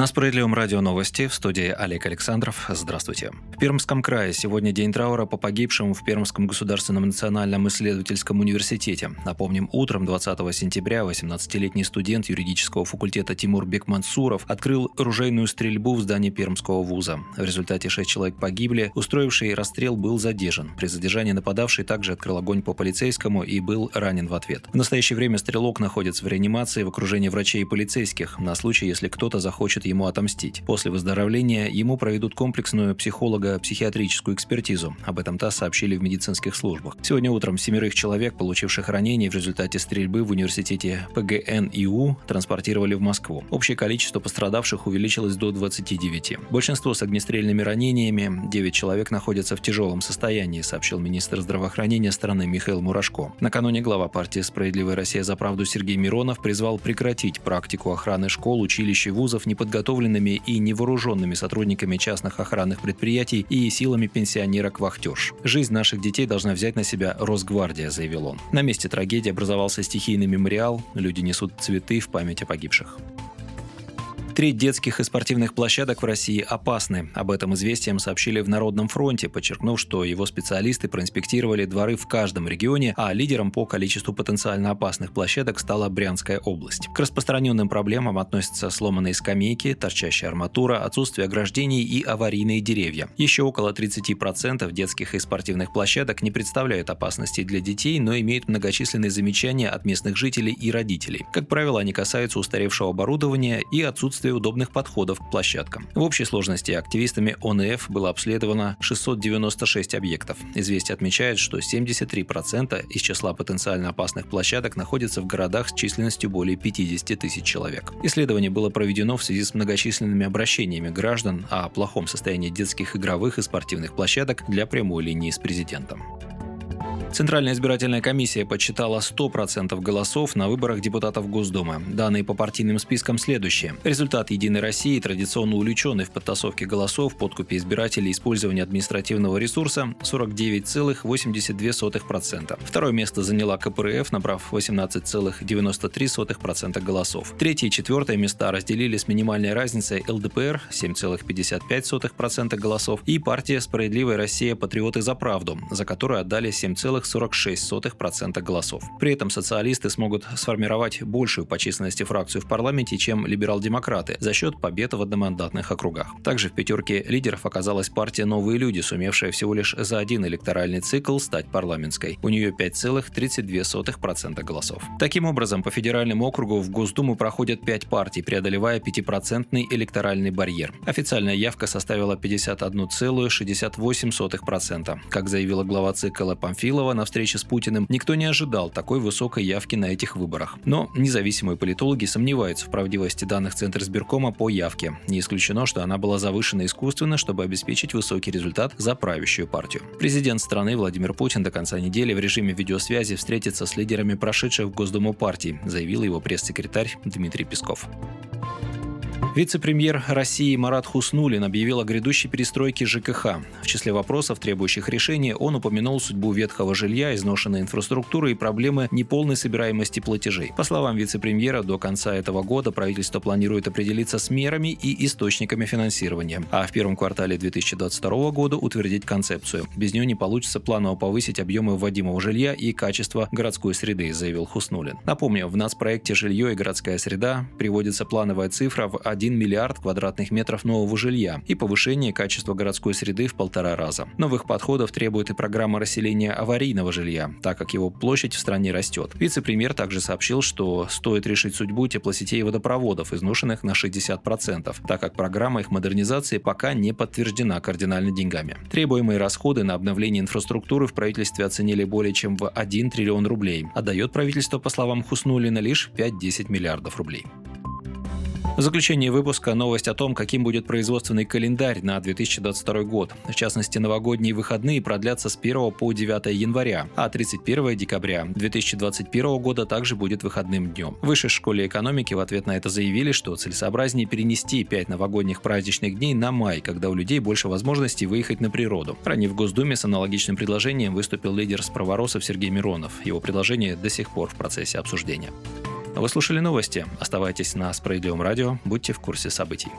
На Справедливом радио новости в студии Олег Александров. Здравствуйте. В Пермском крае сегодня день траура по погибшим в Пермском государственном национальном исследовательском университете. Напомним, утром 20 сентября 18-летний студент юридического факультета Тимур Бекмансуров открыл ружейную стрельбу в здании Пермского вуза. В результате шесть человек погибли. Устроивший расстрел был задержан. При задержании нападавший также открыл огонь по полицейскому и был ранен в ответ. В настоящее время стрелок находится в реанимации в окружении врачей и полицейских на случай, если кто-то захочет хочет ему отомстить. После выздоровления ему проведут комплексную психолого-психиатрическую экспертизу. Об этом ТАСС сообщили в медицинских службах. Сегодня утром семерых человек, получивших ранения в результате стрельбы в университете ПГНИУ, транспортировали в Москву. Общее количество пострадавших увеличилось до 29. Большинство с огнестрельными ранениями, 9 человек находятся в тяжелом состоянии, сообщил министр здравоохранения страны Михаил Мурашко. Накануне глава партии «Справедливая Россия за правду» Сергей Миронов призвал прекратить практику охраны школ, училищ и вузов не неподготовленными и невооруженными сотрудниками частных охранных предприятий и силами пенсионерок-вахтерш. Жизнь наших детей должна взять на себя Росгвардия, заявил он. На месте трагедии образовался стихийный мемориал, люди несут цветы в память о погибших. Треть детских и спортивных площадок в России опасны. Об этом известием сообщили в Народном фронте, подчеркнув, что его специалисты проинспектировали дворы в каждом регионе, а лидером по количеству потенциально опасных площадок стала Брянская область. К распространенным проблемам относятся сломанные скамейки, торчащая арматура, отсутствие ограждений и аварийные деревья. Еще около 30% детских и спортивных площадок не представляют опасности для детей, но имеют многочисленные замечания от местных жителей и родителей. Как правило, они касаются устаревшего оборудования и отсутствия отсутствие удобных подходов к площадкам. В общей сложности активистами ОНФ было обследовано 696 объектов. Известие отмечает, что 73% из числа потенциально опасных площадок находятся в городах с численностью более 50 тысяч человек. Исследование было проведено в связи с многочисленными обращениями граждан о плохом состоянии детских игровых и спортивных площадок для прямой линии с президентом. Центральная избирательная комиссия подсчитала 100% голосов на выборах депутатов Госдумы. Данные по партийным спискам следующие. Результат «Единой России», традиционно увлеченный в подтасовке голосов, подкупе избирателей использовании административного ресурса – 49,82%. Второе место заняла КПРФ, набрав 18,93% голосов. Третье и четвертое места разделили с минимальной разницей ЛДПР – 7,55% голосов и партия «Справедливая Россия. Патриоты за правду», за которую отдали 7, 0,46% голосов. При этом социалисты смогут сформировать большую по численности фракцию в парламенте, чем либерал-демократы, за счет побед в одномандатных округах. Также в пятерке лидеров оказалась партия «Новые люди», сумевшая всего лишь за один электоральный цикл стать парламентской. У нее 5,32% голосов. Таким образом, по федеральному округу в Госдуму проходят пять партий, преодолевая 5% электоральный барьер. Официальная явка составила 51,68%. Как заявила глава ЦИК Памфилова, Иванова на встрече с Путиным, никто не ожидал такой высокой явки на этих выборах. Но независимые политологи сомневаются в правдивости данных Центра избиркома по явке. Не исключено, что она была завышена искусственно, чтобы обеспечить высокий результат за правящую партию. Президент страны Владимир Путин до конца недели в режиме видеосвязи встретится с лидерами прошедших в Госдуму партий, заявил его пресс-секретарь Дмитрий Песков. Вице-премьер России Марат Хуснулин объявил о грядущей перестройке ЖКХ. В числе вопросов, требующих решения, он упомянул судьбу ветхого жилья, изношенной инфраструктуры и проблемы неполной собираемости платежей. По словам вице-премьера, до конца этого года правительство планирует определиться с мерами и источниками финансирования, а в первом квартале 2022 года утвердить концепцию. Без нее не получится планово повысить объемы вводимого жилья и качество городской среды, заявил Хуснулин. Напомню, в нацпроекте «Жилье и городская среда» приводится плановая цифра в 1 миллиард квадратных метров нового жилья и повышение качества городской среды в полтора раза. Новых подходов требует и программа расселения аварийного жилья, так как его площадь в стране растет. Вице-премьер также сообщил, что стоит решить судьбу теплосетей и водопроводов, изношенных на 60%, так как программа их модернизации пока не подтверждена кардинально деньгами. Требуемые расходы на обновление инфраструктуры в правительстве оценили более чем в 1 триллион рублей, а дает правительство, по словам Хуснулина, лишь 5-10 миллиардов рублей. В заключение выпуска новость о том, каким будет производственный календарь на 2022 год. В частности, новогодние выходные продлятся с 1 по 9 января, а 31 декабря 2021 года также будет выходным днем. В Высшей школе экономики в ответ на это заявили, что целесообразнее перенести 5 новогодних праздничных дней на май, когда у людей больше возможностей выехать на природу. Ранее в Госдуме с аналогичным предложением выступил лидер справоросов Сергей Миронов. Его предложение до сих пор в процессе обсуждения. Вы слушали новости. Оставайтесь на Справедливом радио. Будьте в курсе событий.